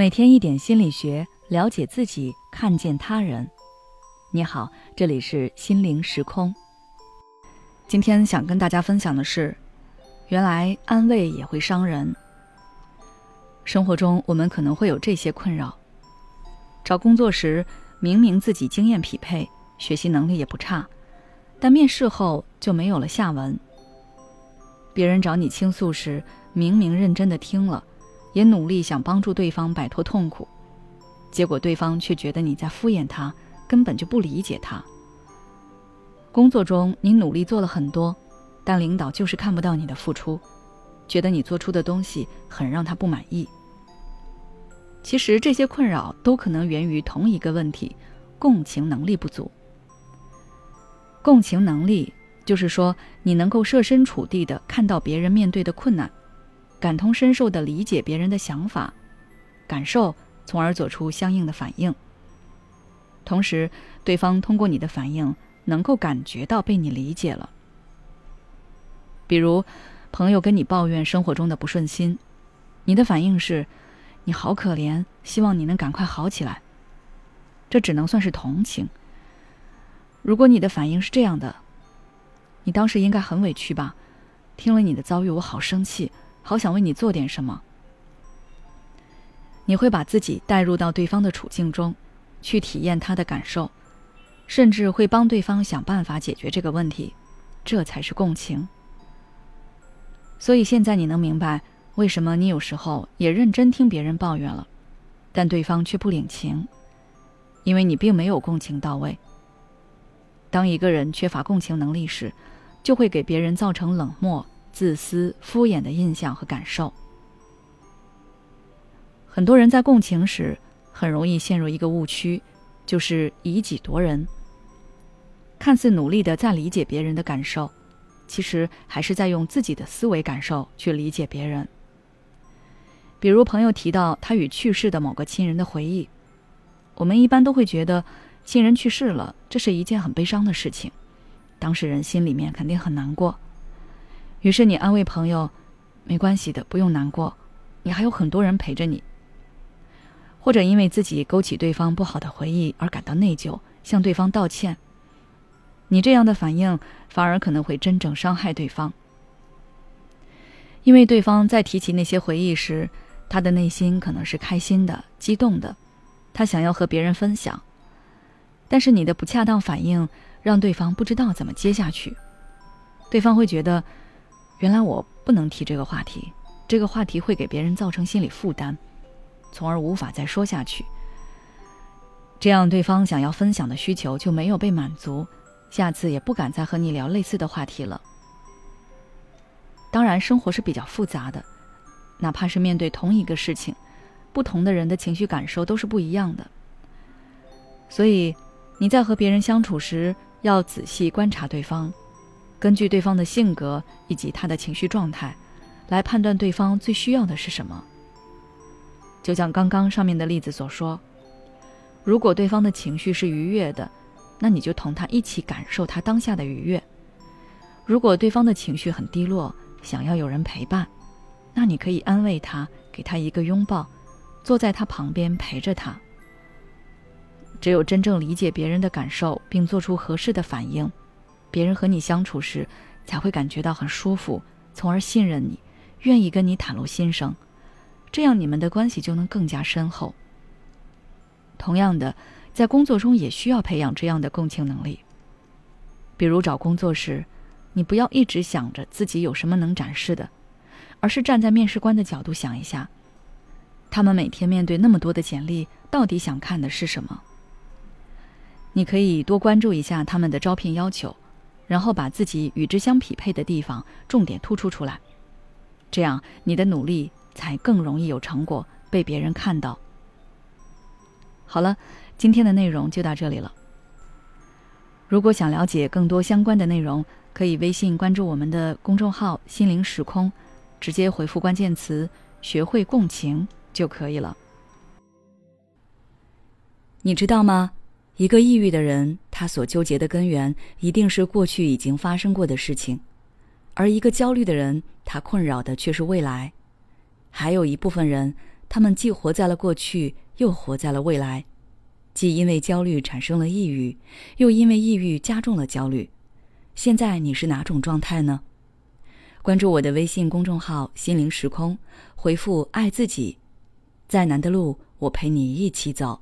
每天一点心理学，了解自己，看见他人。你好，这里是心灵时空。今天想跟大家分享的是，原来安慰也会伤人。生活中，我们可能会有这些困扰：找工作时，明明自己经验匹配，学习能力也不差，但面试后就没有了下文；别人找你倾诉时，明明认真的听了。也努力想帮助对方摆脱痛苦，结果对方却觉得你在敷衍他，根本就不理解他。工作中你努力做了很多，但领导就是看不到你的付出，觉得你做出的东西很让他不满意。其实这些困扰都可能源于同一个问题：共情能力不足。共情能力就是说，你能够设身处地的看到别人面对的困难。感同身受地理解别人的想法、感受，从而做出相应的反应。同时，对方通过你的反应，能够感觉到被你理解了。比如，朋友跟你抱怨生活中的不顺心，你的反应是：“你好可怜，希望你能赶快好起来。”这只能算是同情。如果你的反应是这样的：“你当时应该很委屈吧？听了你的遭遇，我好生气。”好想为你做点什么，你会把自己带入到对方的处境中，去体验他的感受，甚至会帮对方想办法解决这个问题，这才是共情。所以现在你能明白为什么你有时候也认真听别人抱怨了，但对方却不领情，因为你并没有共情到位。当一个人缺乏共情能力时，就会给别人造成冷漠。自私、敷衍的印象和感受，很多人在共情时很容易陷入一个误区，就是以己度人。看似努力的在理解别人的感受，其实还是在用自己的思维感受去理解别人。比如朋友提到他与去世的某个亲人的回忆，我们一般都会觉得亲人去世了，这是一件很悲伤的事情，当事人心里面肯定很难过。于是你安慰朋友：“没关系的，不用难过，你还有很多人陪着你。”或者因为自己勾起对方不好的回忆而感到内疚，向对方道歉。你这样的反应反而可能会真正伤害对方，因为对方在提起那些回忆时，他的内心可能是开心的、激动的，他想要和别人分享。但是你的不恰当反应让对方不知道怎么接下去，对方会觉得。原来我不能提这个话题，这个话题会给别人造成心理负担，从而无法再说下去。这样对方想要分享的需求就没有被满足，下次也不敢再和你聊类似的话题了。当然，生活是比较复杂的，哪怕是面对同一个事情，不同的人的情绪感受都是不一样的。所以，你在和别人相处时，要仔细观察对方。根据对方的性格以及他的情绪状态，来判断对方最需要的是什么。就像刚刚上面的例子所说，如果对方的情绪是愉悦的，那你就同他一起感受他当下的愉悦；如果对方的情绪很低落，想要有人陪伴，那你可以安慰他，给他一个拥抱，坐在他旁边陪着他。只有真正理解别人的感受，并做出合适的反应。别人和你相处时，才会感觉到很舒服，从而信任你，愿意跟你袒露心声，这样你们的关系就能更加深厚。同样的，在工作中也需要培养这样的共情能力。比如找工作时，你不要一直想着自己有什么能展示的，而是站在面试官的角度想一下，他们每天面对那么多的简历，到底想看的是什么？你可以多关注一下他们的招聘要求。然后把自己与之相匹配的地方重点突出出来，这样你的努力才更容易有成果，被别人看到。好了，今天的内容就到这里了。如果想了解更多相关的内容，可以微信关注我们的公众号“心灵时空”，直接回复关键词“学会共情”就可以了。你知道吗？一个抑郁的人，他所纠结的根源一定是过去已经发生过的事情；而一个焦虑的人，他困扰的却是未来。还有一部分人，他们既活在了过去，又活在了未来，既因为焦虑产生了抑郁，又因为抑郁加重了焦虑。现在你是哪种状态呢？关注我的微信公众号“心灵时空”，回复“爱自己”，再难的路，我陪你一起走。